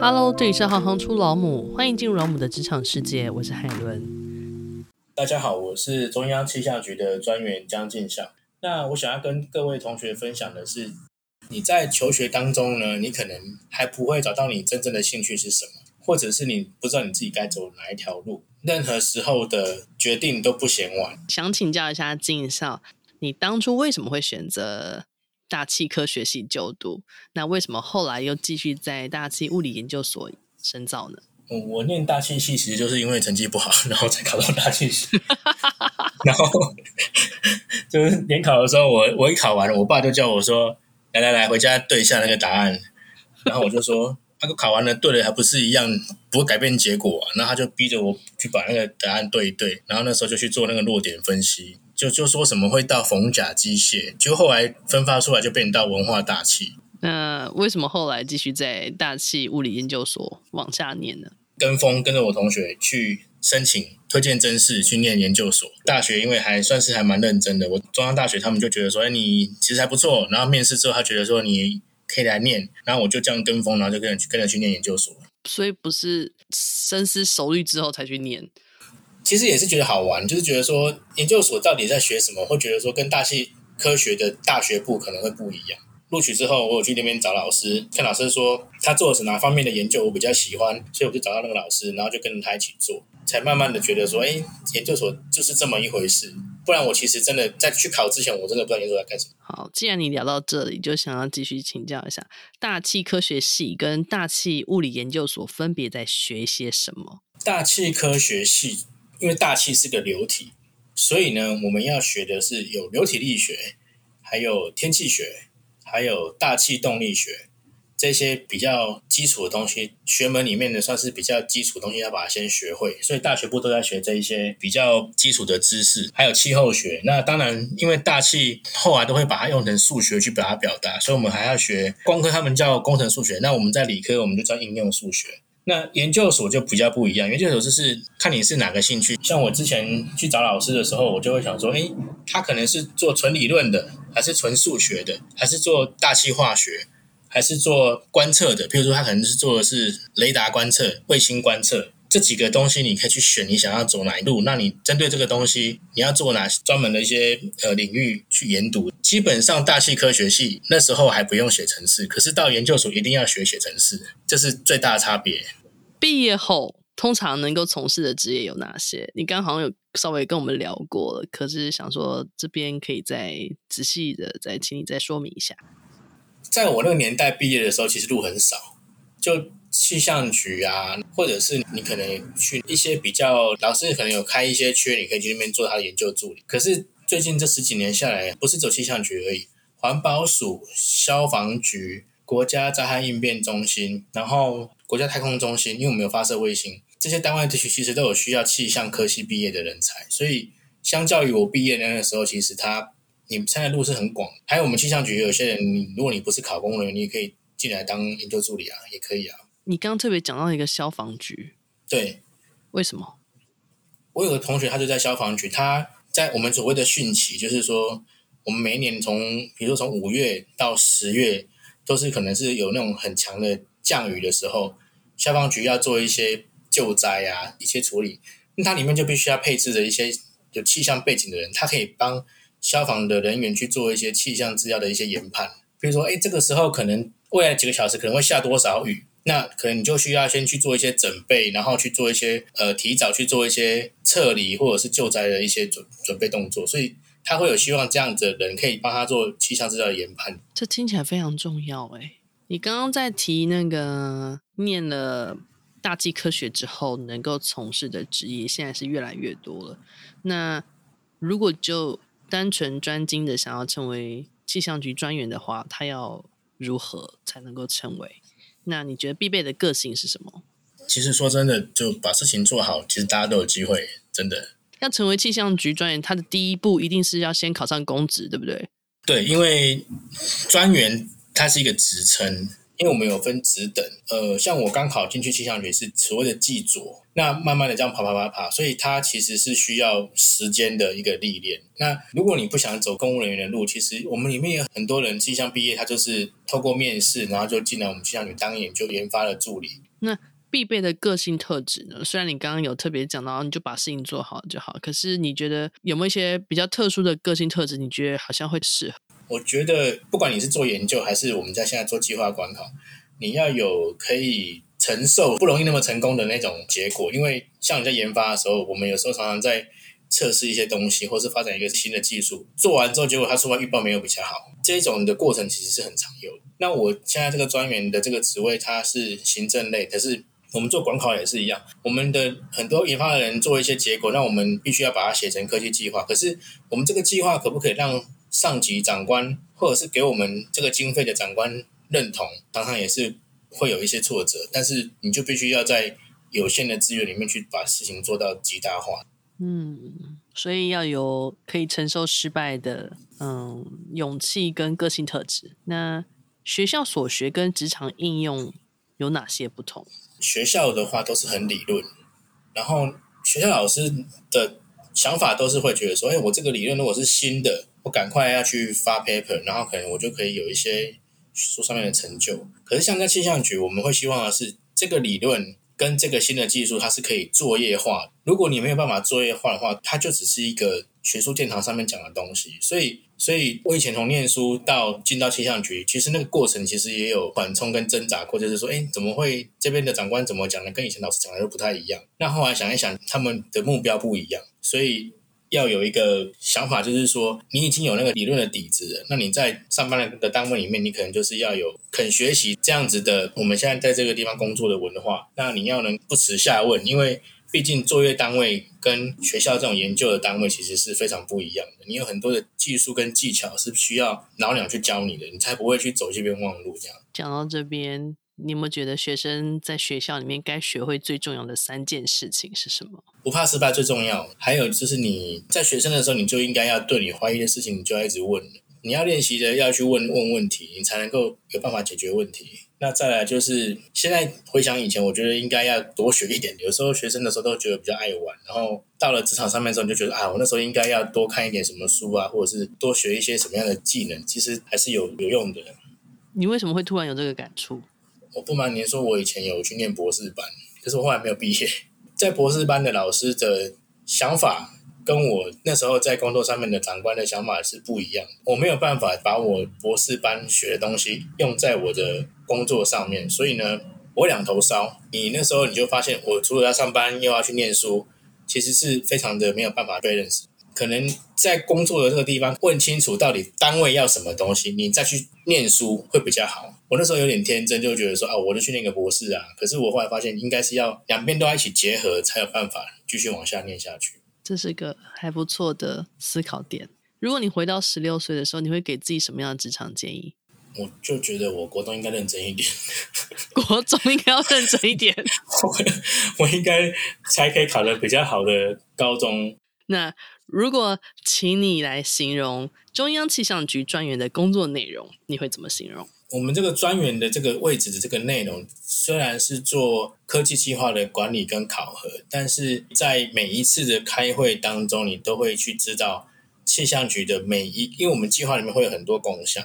Hello，这里是行行出老母，欢迎进入老母的职场世界，我是海伦。大家好，我是中央气象局的专员江进祥。那我想要跟各位同学分享的是，你在求学当中呢，你可能还不会找到你真正的兴趣是什么，或者是你不知道你自己该走哪一条路。任何时候的决定都不嫌晚。想请教一下进少，你当初为什么会选择大气科学系就读？那为什么后来又继续在大气物理研究所深造呢？我念大气系其实就是因为成绩不好，然后才考到大气系。然后就是联考的时候，我我一考完了，我爸就叫我说：“来来来，回家对一下那个答案。”然后我就说。那个考完了，对了，还不是一样，不会改变结果啊。然后他就逼着我去把那个答案对一对，然后那时候就去做那个弱点分析，就就说什么会到逢甲机械，就后来分发出来就变到文化大气。那为什么后来继续在大气物理研究所往下念呢？跟风跟着我同学去申请推荐甄试去念研究所。大学因为还算是还蛮认真的，我中央大学他们就觉得说，哎，你其实还不错。然后面试之后，他觉得说你。可以来念，然后我就这样跟风，然后就跟着去跟着去念研究所。所以不是深思熟虑之后才去念，其实也是觉得好玩，就是觉得说研究所到底在学什么，会觉得说跟大气科学的大学部可能会不一样。录取之后，我有去那边找老师，跟老师说他做的是哪方面的研究，我比较喜欢，所以我就找到那个老师，然后就跟着他一起做，才慢慢的觉得说，哎，研究所就是这么一回事。不然我其实真的在去考之前，我真的不知道研究所在干什么。好，既然你聊到这里，就想要继续请教一下，大气科学系跟大气物理研究所分别在学些什么？大气科学系，因为大气是个流体，所以呢，我们要学的是有流体力学，还有天气学，还有大气动力学。这些比较基础的东西，学门里面的算是比较基础东西，要把它先学会。所以大学部都在学这一些比较基础的知识，还有气候学。那当然，因为大气后来都会把它用成数学去把它表达，所以我们还要学光科，他们叫工程数学。那我们在理科，我们就叫应用数学。那研究所就比较不一样，研究所就是看你是哪个兴趣。像我之前去找老师的时候，我就会想说，诶，他可能是做纯理论的，还是纯数学的，还是做大气化学？还是做观测的，譬如说他可能是做的是雷达观测、卫星观测这几个东西，你可以去选你想要走哪一路。那你针对这个东西，你要做哪专门的一些呃领域去研读。基本上大气科学系那时候还不用写程式，可是到研究所一定要学写程式，这是最大的差别。毕业后通常能够从事的职业有哪些？你刚刚好像有稍微跟我们聊过了，可是想说这边可以再仔细的再请你再说明一下。在我那个年代毕业的时候，其实路很少，就气象局啊，或者是你可能去一些比较老师可能有开一些缺，你可以去那边做他的研究助理。可是最近这十几年下来，不是走气象局而已，环保署、消防局、国家灾害应变中心，然后国家太空中心，因为我们有发射卫星，这些单位其实都有需要气象科系毕业的人才，所以相较于我毕业的那个时候，其实他。你参加路是很广，还有我们气象局有些人，如果你不是考公人员，你也可以进来当研究助理啊，也可以啊。你刚刚特别讲到一个消防局，对，为什么？我有个同学，他就在消防局，他在我们所谓的汛期，就是说我们每一年从，比如说从五月到十月，都是可能是有那种很强的降雨的时候，消防局要做一些救灾啊，一些处理，那它里面就必须要配置的一些有气象背景的人，他可以帮。消防的人员去做一些气象资料的一些研判，比如说，哎，这个时候可能未来几个小时可能会下多少雨，那可能你就需要先去做一些准备，然后去做一些呃提早去做一些撤离或者是救灾的一些准准备动作，所以他会有希望这样子的人可以帮他做气象资料的研判。这听起来非常重要哎！你刚刚在提那个念了大气科学之后能够从事的职业，现在是越来越多了。那如果就单纯专精的想要成为气象局专员的话，他要如何才能够成为？那你觉得必备的个性是什么？其实说真的，就把事情做好，其实大家都有机会。真的，要成为气象局专员，他的第一步一定是要先考上公职，对不对？对，因为专员他是一个职称，因为我们有分职等，呃，像我刚考进去气象局是所谓的技佐，那慢慢的这样爬爬爬爬，所以它其实是需要时间的一个历练。那如果你不想走公务人员的路，其实我们里面有很多人气象毕业，他就是透过面试，然后就进来我们气象局当研究研发的助理。那必备的个性特质呢？虽然你刚刚有特别讲到，你就把事情做好就好，可是你觉得有没有一些比较特殊的个性特质？你觉得好像会适合？我觉得，不管你是做研究，还是我们在现在做计划管考，你要有可以承受不容易那么成功的那种结果。因为像你在研发的时候，我们有时候常常在测试一些东西，或是发展一个新的技术，做完之后，结果它出来预报没有比较好，这种的过程其实是很常有。那我现在这个专员的这个职位，它是行政类，可是我们做管考也是一样，我们的很多研发的人做一些结果，那我们必须要把它写成科技计划。可是我们这个计划可不可以让上级长官，或者是给我们这个经费的长官认同，常常也是会有一些挫折。但是你就必须要在有限的资源里面去把事情做到极大化。嗯，所以要有可以承受失败的嗯勇气跟个性特质。那学校所学跟职场应用有哪些不同？学校的话都是很理论，然后学校老师的想法都是会觉得说，哎，我这个理论如果是新的。我赶快要去发 paper，然后可能我就可以有一些书上面的成就。可是像在气象局，我们会希望的是这个理论跟这个新的技术，它是可以作业化。如果你没有办法作业化的话，它就只是一个学术殿堂上面讲的东西。所以，所以我以前从念书到进到气象局，其实那个过程其实也有缓冲跟挣扎或者是说，哎，怎么会这边的长官怎么讲的，跟以前老师讲的又不太一样。那后来想一想，他们的目标不一样，所以。要有一个想法，就是说你已经有那个理论的底子了，那你在上班的单位里面，你可能就是要有肯学习这样子的。我们现在在这个地方工作的文化，那你要能不耻下问，因为毕竟作业单位跟学校这种研究的单位其实是非常不一样的。你有很多的技术跟技巧是需要老鸟去教你的，你才不会去走这边忘路。这样讲到这边。你有没有觉得学生在学校里面该学会最重要的三件事情是什么？不怕失败最重要。还有就是你在学生的时候，你就应该要对你怀疑的事情，你就要一直问。你要练习着要去问问问题，你才能够有办法解决问题。那再来就是现在回想以前，我觉得应该要多学一点。有时候学生的时候都觉得比较爱玩，然后到了职场上面之后，你就觉得啊，我那时候应该要多看一点什么书啊，或者是多学一些什么样的技能，其实还是有有用的。你为什么会突然有这个感触？我不瞒您说，我以前有去念博士班，可是我后来没有毕业。在博士班的老师的想法，跟我那时候在工作上面的长官的想法是不一样。我没有办法把我博士班学的东西用在我的工作上面，所以呢，我两头烧。你那时候你就发现，我除了要上班，又要去念书，其实是非常的没有办法被认识。可能在工作的这个地方问清楚到底单位要什么东西，你再去念书会比较好。我那时候有点天真，就觉得说啊，我就去念个博士啊。可是我后来发现，应该是要两边都要一起结合，才有办法继续往下念下去。这是个还不错的思考点。如果你回到十六岁的时候，你会给自己什么样的职场建议？我就觉得我国中应该认真一点，国中应该要认真一点。我，我应该才可以考得比较好的高中。那。如果请你来形容中央气象局专员的工作内容，你会怎么形容？我们这个专员的这个位置的这个内容，虽然是做科技计划的管理跟考核，但是在每一次的开会当中，你都会去知道气象局的每一，因为我们计划里面会有很多工项，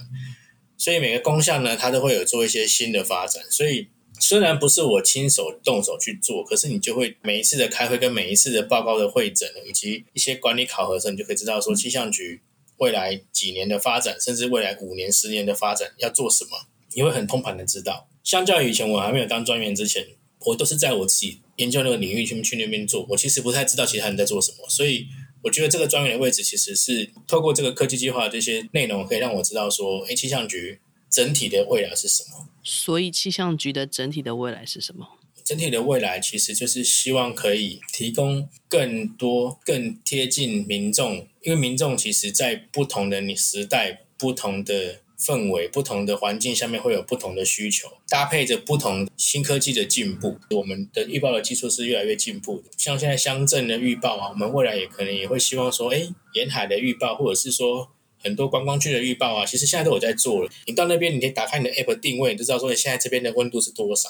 所以每个工项呢，它都会有做一些新的发展，所以。虽然不是我亲手动手去做，可是你就会每一次的开会跟每一次的报告的会诊，以及一些管理考核的时候，你就可以知道说气象局未来几年的发展，甚至未来五年、十年的发展要做什么，你会很通盘的知道。相较于以前我还没有当专员之前，我都是在我自己研究那个领域去去那边做，我其实不太知道其他人在做什么。所以我觉得这个专员的位置其实是透过这个科技计划这些内容，可以让我知道说，哎，气象局整体的未来是什么。所以气象局的整体的未来是什么？整体的未来其实就是希望可以提供更多、更贴近民众，因为民众其实在不同的你时代、不同的氛围、不同的环境下面会有不同的需求，搭配着不同新科技的进步，我们的预报的技术是越来越进步的。像现在乡镇的预报啊，我们未来也可能也会希望说，哎，沿海的预报，或者是说。很多观光区的预报啊，其实现在都有在做了。你到那边，你可以打开你的 App 定位，你就知道说你现在这边的温度是多少。